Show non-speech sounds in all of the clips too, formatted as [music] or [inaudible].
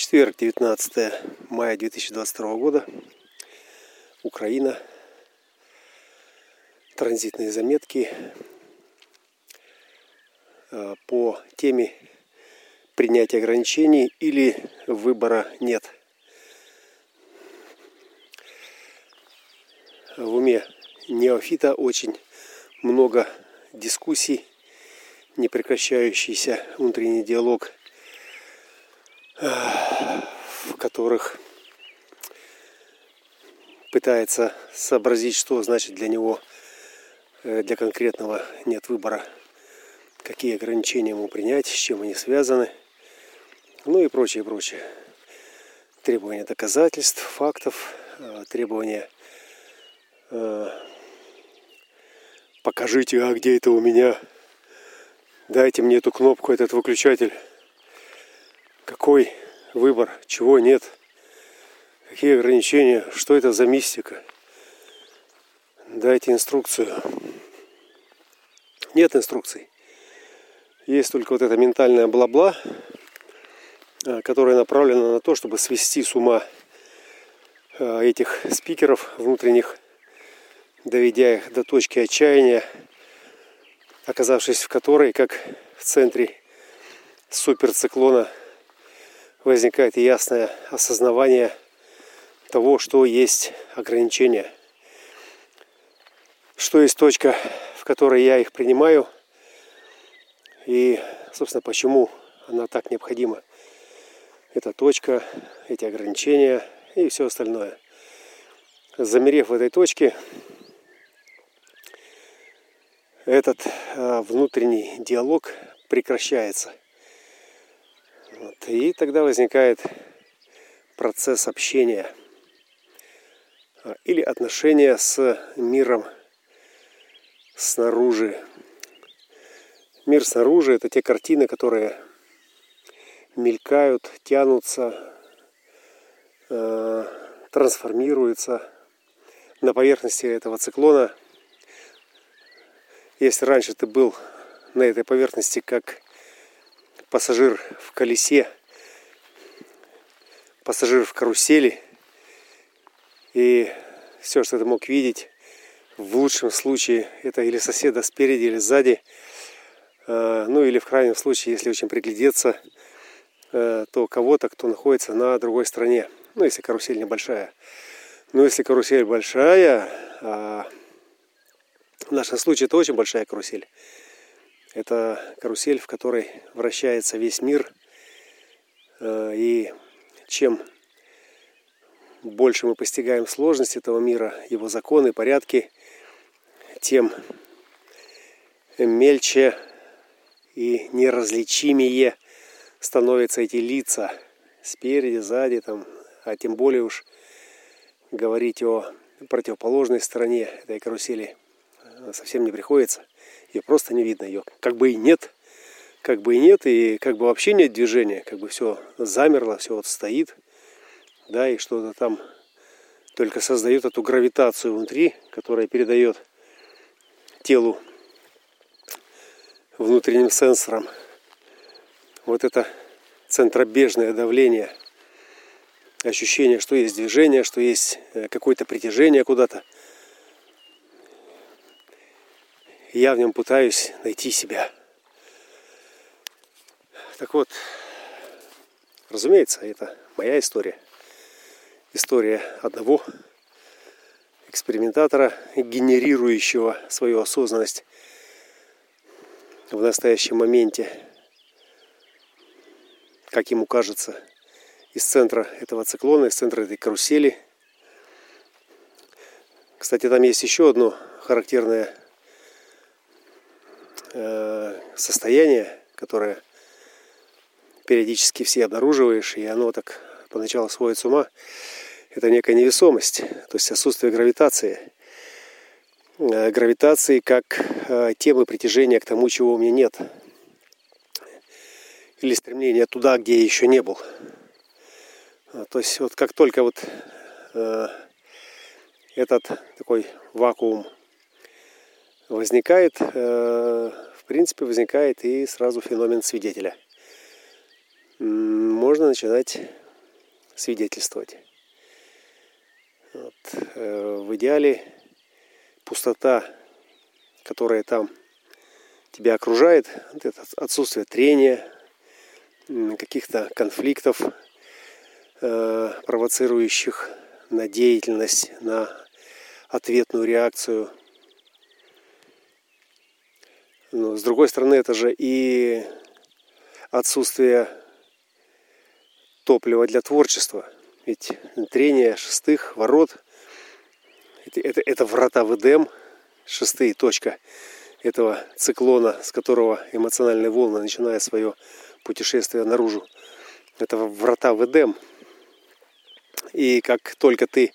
Четверг, 19 мая 2022 года. Украина. Транзитные заметки э, по теме принятия ограничений или выбора нет. В уме неофита очень много дискуссий, непрекращающийся внутренний диалог, в которых пытается сообразить, что значит для него, э, для конкретного нет выбора, какие ограничения ему принять, с чем они связаны, ну и прочее, прочее. Требования доказательств, фактов, э, требования э, покажите, а где это у меня, дайте мне эту кнопку, этот выключатель. Какой выбор, чего нет, какие ограничения, что это за мистика. Дайте инструкцию. Нет инструкций. Есть только вот это ментальное бла-бла, а, которое направлено на то, чтобы свести с ума а, этих спикеров внутренних доведя их до точки отчаяния, оказавшись в которой, как в центре суперциклона, возникает ясное осознавание того, что есть ограничения, что есть точка, в которой я их принимаю, и, собственно, почему она так необходима. Эта точка, эти ограничения и все остальное. Замерев в этой точке, этот э, внутренний диалог прекращается. Вот. И тогда возникает процесс общения э, или отношения с миром снаружи. Мир снаружи – это те картины, которые мелькают, тянутся, э, трансформируются на поверхности этого циклона – если раньше ты был на этой поверхности как пассажир в колесе, пассажир в карусели, и все, что ты мог видеть, в лучшем случае это или соседа спереди, или сзади, э, ну или в крайнем случае, если очень приглядеться, э, то кого-то, кто находится на другой стороне. Ну, если карусель небольшая. Но если карусель большая, а в нашем случае это очень большая карусель. Это карусель, в которой вращается весь мир. Э, и чем больше мы постигаем сложность этого мира, его законы, порядки, тем мельче и неразличимее становятся эти лица спереди, сзади, там, а тем более уж говорить о противоположной стороне этой карусели совсем не приходится. Ее просто не видно. Ее как бы и нет. Как бы и нет, и как бы вообще нет движения. Как бы все замерло, все вот стоит. Да, и что-то там только создает эту гравитацию внутри, которая передает телу внутренним сенсорам вот это центробежное давление, ощущение, что есть движение, что есть э, какое-то притяжение куда-то – я в нем пытаюсь найти себя. Так вот, разумеется, это моя история. История одного экспериментатора, генерирующего свою осознанность в настоящем моменте, как ему кажется, из центра этого циклона, из центра этой карусели. Кстати, там есть еще одно характерное состояние, которое периодически все обнаруживаешь, и оно так поначалу сводит с ума, это некая невесомость, то есть отсутствие гравитации. Э, гравитации как э, темы притяжения к тому, чего у меня нет. Или стремление туда, где я еще не был. То есть вот как только вот этот такой вакуум возникает, э, в принципе, возникает и сразу феномен свидетеля. Можно начинать свидетельствовать. Вот. В идеале пустота, которая там тебя окружает, это отсутствие трения, каких-то конфликтов, э, провоцирующих на деятельность, на ответную реакцию. Но с другой стороны, это же и отсутствие топлива для творчества. Ведь трение шестых ворот это, это, это врата в Эдем, шестые точка этого циклона, с которого эмоциональные волны, начиная свое путешествие наружу, это врата в Эдем. И как только ты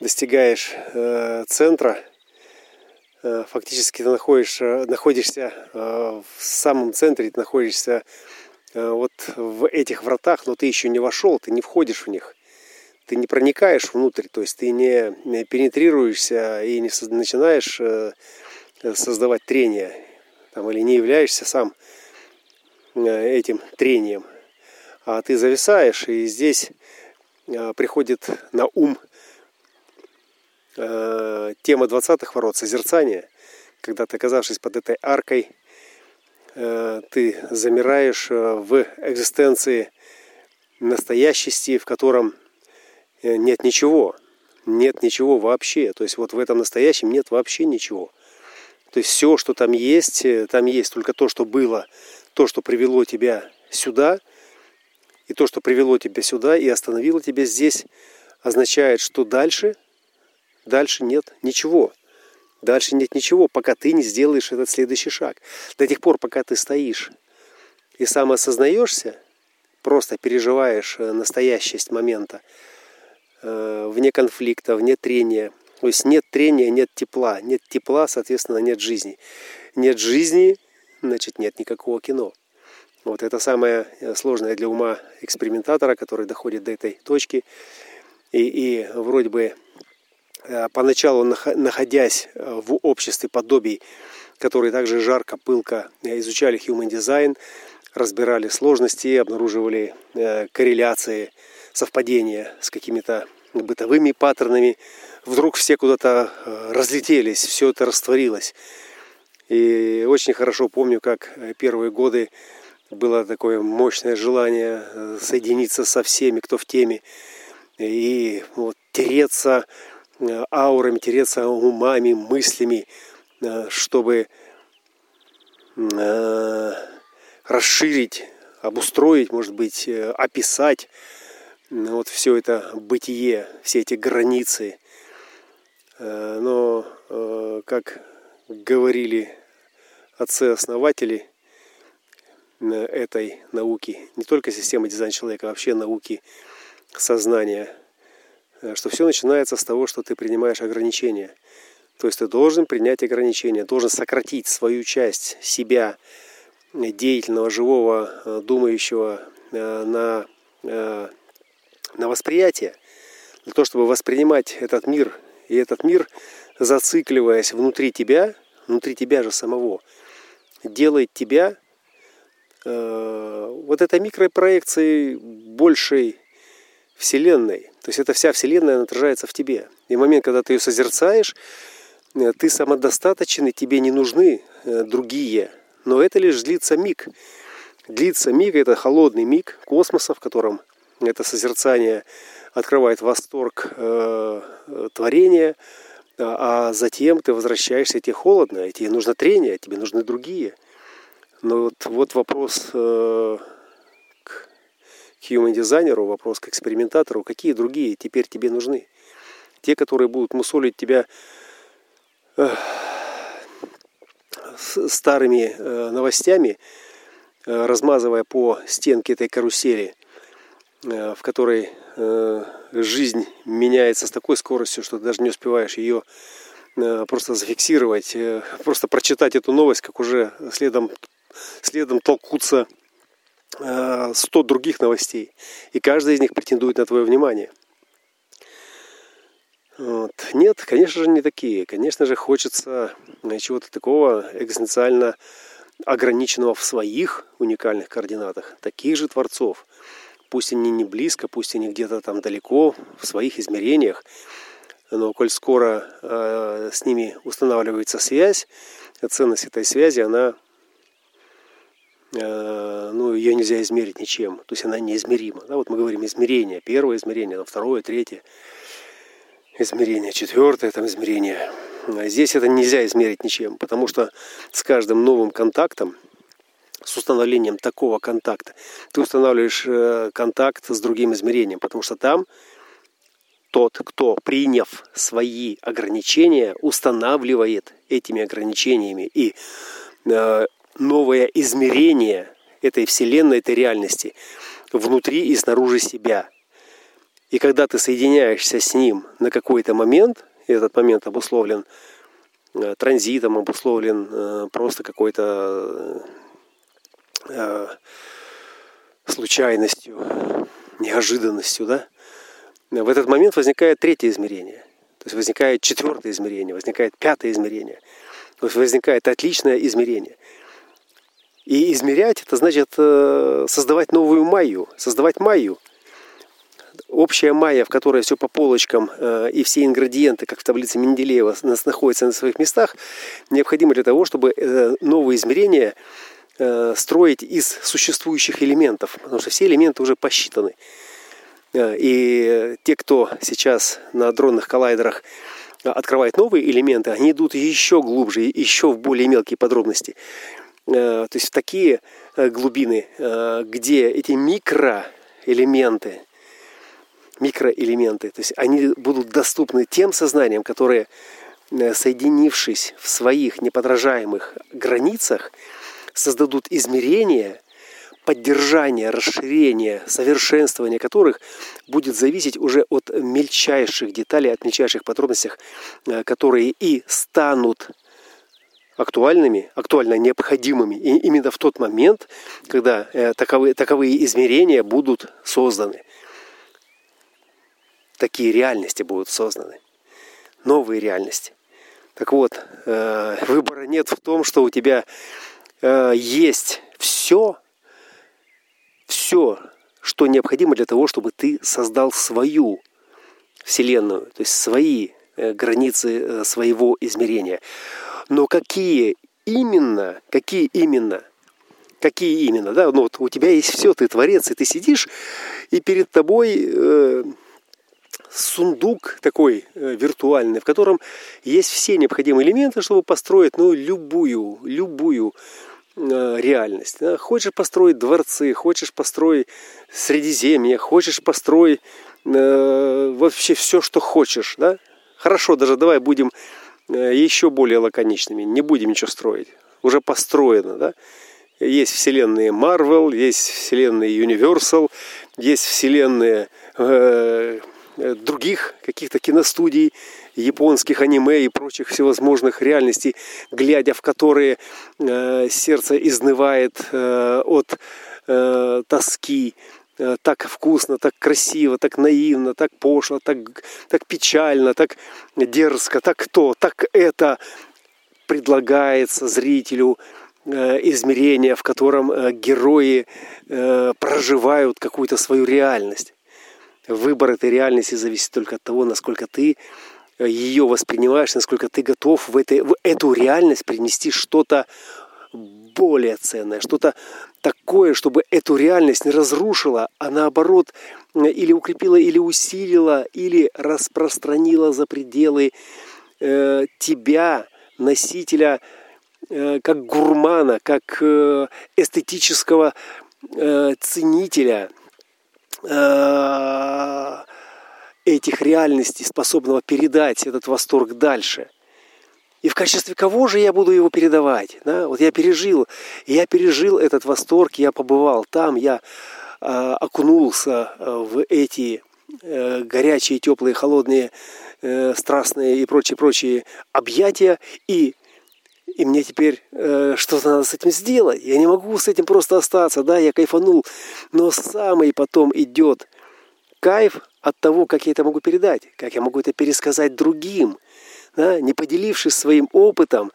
достигаешь э, центра, фактически ты находишься, находишься э, в самом центре, ты находишься э, вот в этих вратах, но ты еще не вошел, ты не входишь в них. Ты не проникаешь внутрь, то есть ты не, не пенетрируешься и не начинаешь э, создавать трение, там, или не являешься сам э, этим трением, а ты зависаешь, и здесь э, приходит на ум э, тема 20-х ворот, созерцание, когда ты, оказавшись под этой аркой, ты замираешь в экзистенции настоящести, в котором нет ничего, нет ничего вообще. То есть вот в этом настоящем нет вообще ничего. То есть все, что там есть, э, там есть только то, что было, то, что привело тебя сюда, и то, что привело тебя сюда и остановило тебя здесь, означает, что дальше, дальше нет ничего. Дальше нет ничего, пока ты не сделаешь этот следующий шаг. До тех пор, пока ты стоишь и сам осознаешься, просто переживаешь э, настоящесть момента, э, вне конфликта, вне трения – то есть нет трения, нет тепла. Нет тепла, соответственно, нет жизни. Нет жизни, значит, нет никакого кино. Вот это самое э, сложное для ума экспериментатора, который доходит до этой точки. И, и вроде бы поначалу, находясь э, в обществе подобий, которые также жарко, пылко изучали human design, разбирали сложности, обнаруживали корреляции, совпадения с какими-то бытовыми паттернами, вдруг все куда-то э, разлетелись, все это растворилось. И очень хорошо помню, как э, первые годы было такое мощное желание э, соединиться со всеми, кто в теме, и вот тереться аурами, тереться умами, мыслями, чтобы расширить, обустроить, может быть, описать вот все это бытие, все эти границы – Э, но, э, как говорили отцы-основатели э, этой науки, не только системы дизайна человека, а вообще науки сознания, что все начинается с того, что ты принимаешь ограничения. То есть ты должен принять ограничения, должен сократить свою часть себя, деятельного, живого, думающего на, на восприятие, для того, чтобы воспринимать этот мир и этот мир, зацикливаясь внутри тебя, внутри тебя же самого, делает тебя э, вот этой микропроекцией большей Вселенной. То есть эта вся Вселенная отражается в тебе. И в момент, когда ты ее созерцаешь, э, ты самодостаточен, и тебе не нужны э, другие. Но это лишь длится миг. Длится миг, это холодный миг космоса, в котором это созерцание открывает восторг э, творения, а затем ты возвращаешься, и тебе холодно, тебе нужно трение, тебе нужны другие. Но вот, вот вопрос э, human дизайнеру, вопрос к экспериментатору, какие другие теперь тебе нужны? Те, которые будут мусолить тебя э, старыми э, новостями, э, размазывая по стенке этой карусели, э, в которой Э, жизнь меняется с такой скоростью, что ты даже не успеваешь ее э, просто зафиксировать, э, просто прочитать эту новость, как уже следом, следом толкутся 100 других новостей. И каждая из них претендует на твое внимание. Вот. Нет, конечно же, не такие. Конечно же, хочется чего-то такого экзистенциально ограниченного в своих уникальных координатах, таких же творцов – пусть они не близко, пусть они где-то там далеко, в своих измерениях, но коль скоро э, с ними устанавливается связь, ценность этой связи, она, э, ну, ее нельзя измерить ничем, то есть она неизмерима. Да, вот мы говорим измерение, первое измерение, второе, третье измерение, четвертое там измерение. А здесь это нельзя измерить ничем, потому что с каждым новым контактом, с установлением такого контакта, ты устанавливаешь э, контакт с другим измерением, потому что там тот, кто, приняв свои ограничения, устанавливает этими ограничениями и э, новое измерение этой Вселенной, этой реальности внутри и снаружи себя. И когда ты соединяешься с ним на какой-то момент, этот момент обусловлен э, транзитом, обусловлен э, просто какой-то э, случайностью, неожиданностью, да, в этот момент возникает третье измерение. То есть возникает четвертое измерение, возникает пятое измерение. То есть возникает отличное измерение. И измерять это значит создавать новую майю, создавать майю общая майя, в которой все по полочкам э, и все ингредиенты, как в таблице Менделеева, находятся на своих местах, необходимо для того, чтобы э, новые измерения э, строить из существующих элементов, потому что все элементы уже посчитаны. И те, кто сейчас на дронных коллайдерах открывает новые элементы, они идут еще глубже, еще в более мелкие подробности. То есть в такие глубины, где эти микроэлементы, микроэлементы. То есть они будут доступны тем сознаниям, которые, э, соединившись в своих неподражаемых границах, создадут измерения, поддержание, расширение, совершенствование которых будет зависеть уже от мельчайших деталей, от мельчайших подробностей, э, которые и станут актуальными, актуально необходимыми и именно в тот момент, когда э, таковые, таковые измерения будут созданы такие реальности будут созданы. Новые реальности. Так вот, э, выбора нет в том, что у тебя э, есть все, все, что необходимо для того, чтобы ты создал свою Вселенную, то есть свои границы своего измерения. Но какие именно, какие именно, какие именно, да, ну вот у тебя есть все, ты творец, и ты сидишь, и перед тобой сундук такой э, виртуальный, в котором есть все необходимые элементы, чтобы построить ну, любую, любую э, реальность. Да? Хочешь построить дворцы, хочешь построить Средиземье, хочешь построить э, вообще все, что хочешь. Да? Хорошо, даже давай будем э, еще более лаконичными, не будем ничего строить. Уже построено, да? Есть вселенные Marvel, есть вселенные Universal, есть вселенные э, Э, других каких-то киностудий, японских аниме и прочих всевозможных реальностей, глядя в которые э, сердце изнывает э, от э, тоски, э, так вкусно, так красиво, так наивно, так пошло, так, так печально, так дерзко, так кто, так это предлагается зрителю э, измерение, в котором герои проживают какую-то свою реальность. Выбор этой реальности зависит только от того, насколько ты э, ее воспринимаешь, насколько ты готов в, этой, в эту реальность принести что-то более ценное, что-то такое, чтобы эту реальность не разрушила, а наоборот или укрепила, или усилила, или распространила за пределы э, тебя, носителя, э, как гурмана, как э, эстетического э, ценителя – Э, этих реальностей, способного передать этот восторг дальше. И в качестве кого же я буду его передавать? Да? Вот я пережил, я пережил этот восторг, я побывал там, я э, окунулся в эти э, горячие, теплые, холодные, э, страстные и прочие-прочие объятия, и и мне теперь э, что-то надо с этим сделать. Я не могу с этим просто остаться. Да, я кайфанул. Но самый потом идет кайф от того, как я это могу передать, как я могу это пересказать другим, да, не поделившись своим опытом,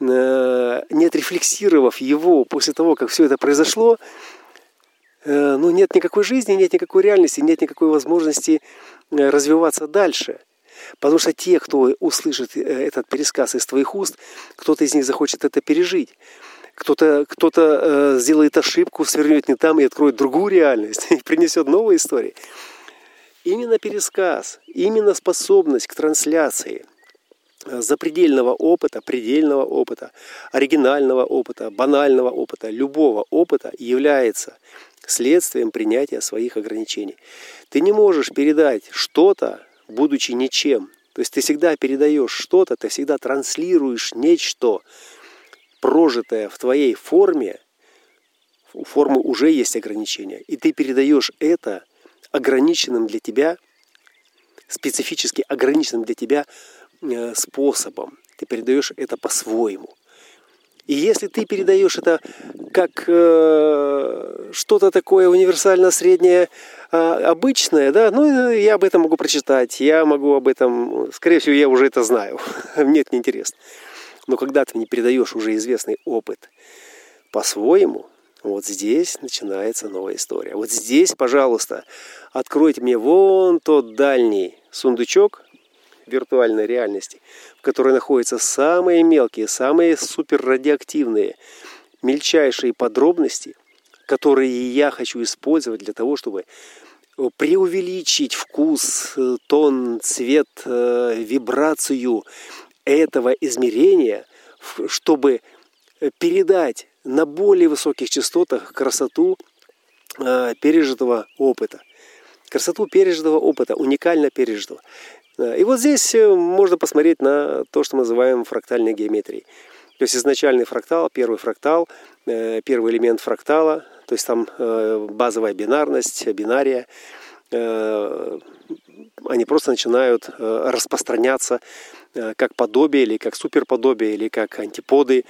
э, не отрефлексировав его после того, как все это произошло, э, ну, нет никакой жизни, нет никакой реальности, нет никакой возможности э, развиваться дальше. Потому что те, кто услышит этот пересказ из твоих уст, кто-то из них захочет это пережить. Кто-то кто э, сделает ошибку, свернет не там и откроет другую реальность, [laughs] и принесет новые истории. Именно пересказ, именно способность к трансляции запредельного опыта, предельного опыта, оригинального опыта, банального опыта, любого опыта является следствием принятия своих ограничений. Ты не можешь передать что-то, будучи ничем. То есть ты всегда передаешь что-то, ты всегда транслируешь нечто, прожитое в твоей форме, у формы уже есть ограничения, и ты передаешь это ограниченным для тебя, специфически ограниченным для тебя э, способом. Ты передаешь это по-своему. И если ты передаешь это как э, что-то такое универсально среднее, э, обычное, да, ну я об этом могу прочитать, я могу об этом, скорее всего, я уже это знаю. [laughs] Мне это неинтересно. Но когда ты мне передаешь уже известный опыт по-своему, вот здесь начинается новая история. Вот здесь, пожалуйста, откройте мне вон тот дальний сундучок виртуальной реальности, в которой находятся самые мелкие, самые суперрадиоактивные, мельчайшие подробности, которые я хочу использовать для того, чтобы преувеличить вкус, тон, цвет, э, вибрацию этого измерения, чтобы передать на более высоких частотах красоту э, пережитого опыта. Красоту пережитого опыта, уникально пережитого. Э, и вот здесь э, можно посмотреть на то, что мы называем фрактальной геометрией. То есть изначальный фрактал, первый фрактал, первый элемент фрактала, то есть там базовая бинарность, бинария, они просто начинают распространяться как подобие или как суперподобие или как антиподы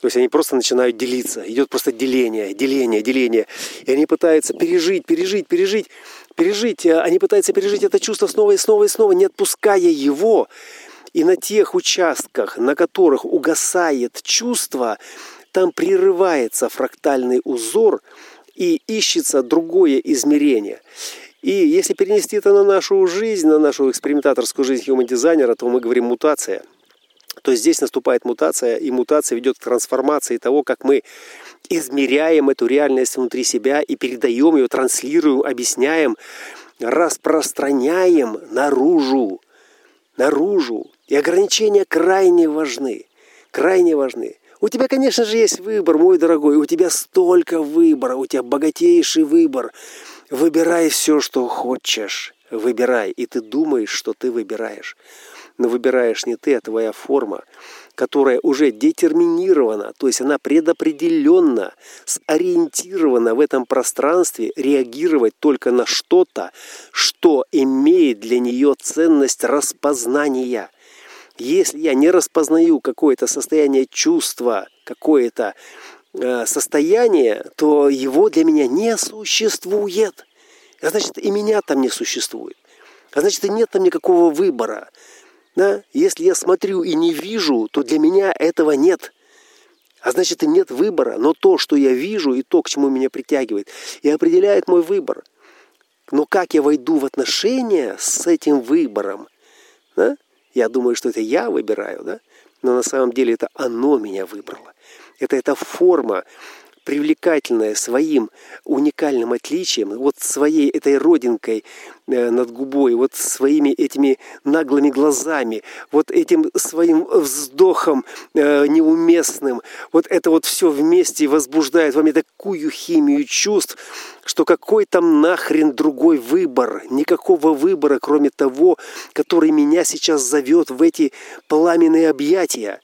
то есть они просто начинают делиться. Идет просто деление, деление, деление. И они пытаются пережить, пережить, пережить, пережить. А они пытаются пережить это чувство снова и снова и снова, не отпуская его. И на тех участках, на которых угасает чувство, там прерывается фрактальный узор и ищется другое измерение. И если перенести это на нашу жизнь, на нашу экспериментаторскую жизнь human дизайнера, то мы говорим мутация – то здесь наступает мутация, и мутация ведет к трансформации того, как мы измеряем эту реальность внутри себя и передаем ее, транслируем, объясняем, распространяем наружу. Наружу. И ограничения крайне важны. Крайне важны. У тебя, конечно же, есть выбор, мой дорогой. У тебя столько выбора, у тебя богатейший выбор. Выбирай все, что хочешь. Выбирай. И ты думаешь, что ты выбираешь но выбираешь не ты, а твоя форма, которая уже детерминирована, то есть она предопределенно, сориентирована в этом пространстве реагировать только на что-то, что имеет для нее ценность распознания. Если я не распознаю какое-то состояние чувства, какое-то э, состояние, то его для меня не существует. А значит, и меня там не существует. А значит, и нет там никакого выбора. Да? Если я смотрю и не вижу, то для меня этого нет. А значит, и нет выбора. Но то, что я вижу, и то, к чему меня притягивает, и определяет мой выбор. Но как я войду в отношения с этим выбором? Да? Я думаю, что это я выбираю, да? но на самом деле это оно меня выбрало. Это эта форма привлекательная своим уникальным отличием, вот своей этой родинкой э, над губой, вот своими этими наглыми глазами, вот этим своим вздохом э, неуместным, вот это вот все вместе возбуждает во мне такую химию чувств, что какой там нахрен другой выбор, никакого выбора, кроме того, который меня сейчас зовет в эти пламенные объятия.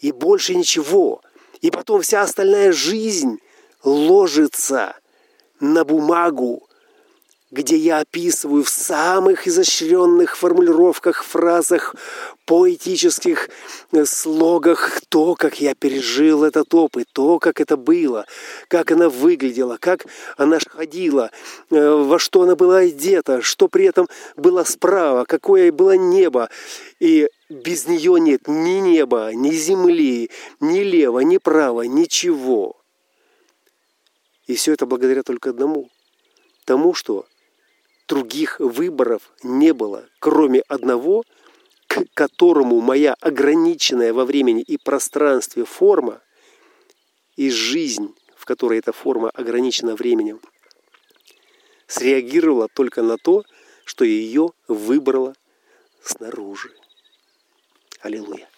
И больше ничего. И потом вся остальная жизнь ложится на бумагу, где я описываю в самых изощренных формулировках, фразах, поэтических э, слогах то, как я пережил этот опыт, то, как это было, как она выглядела, как она ходила, э, во что она была одета, что при этом было справа, какое было небо. И без нее нет ни неба, ни земли, ни лева, ни права, ничего. И все это благодаря только одному. Тому, что других выборов не было, кроме одного, к которому моя ограниченная во времени и пространстве форма и жизнь, в которой эта форма ограничена временем, среагировала только на то, что ее выбрала снаружи. Аллилуйя.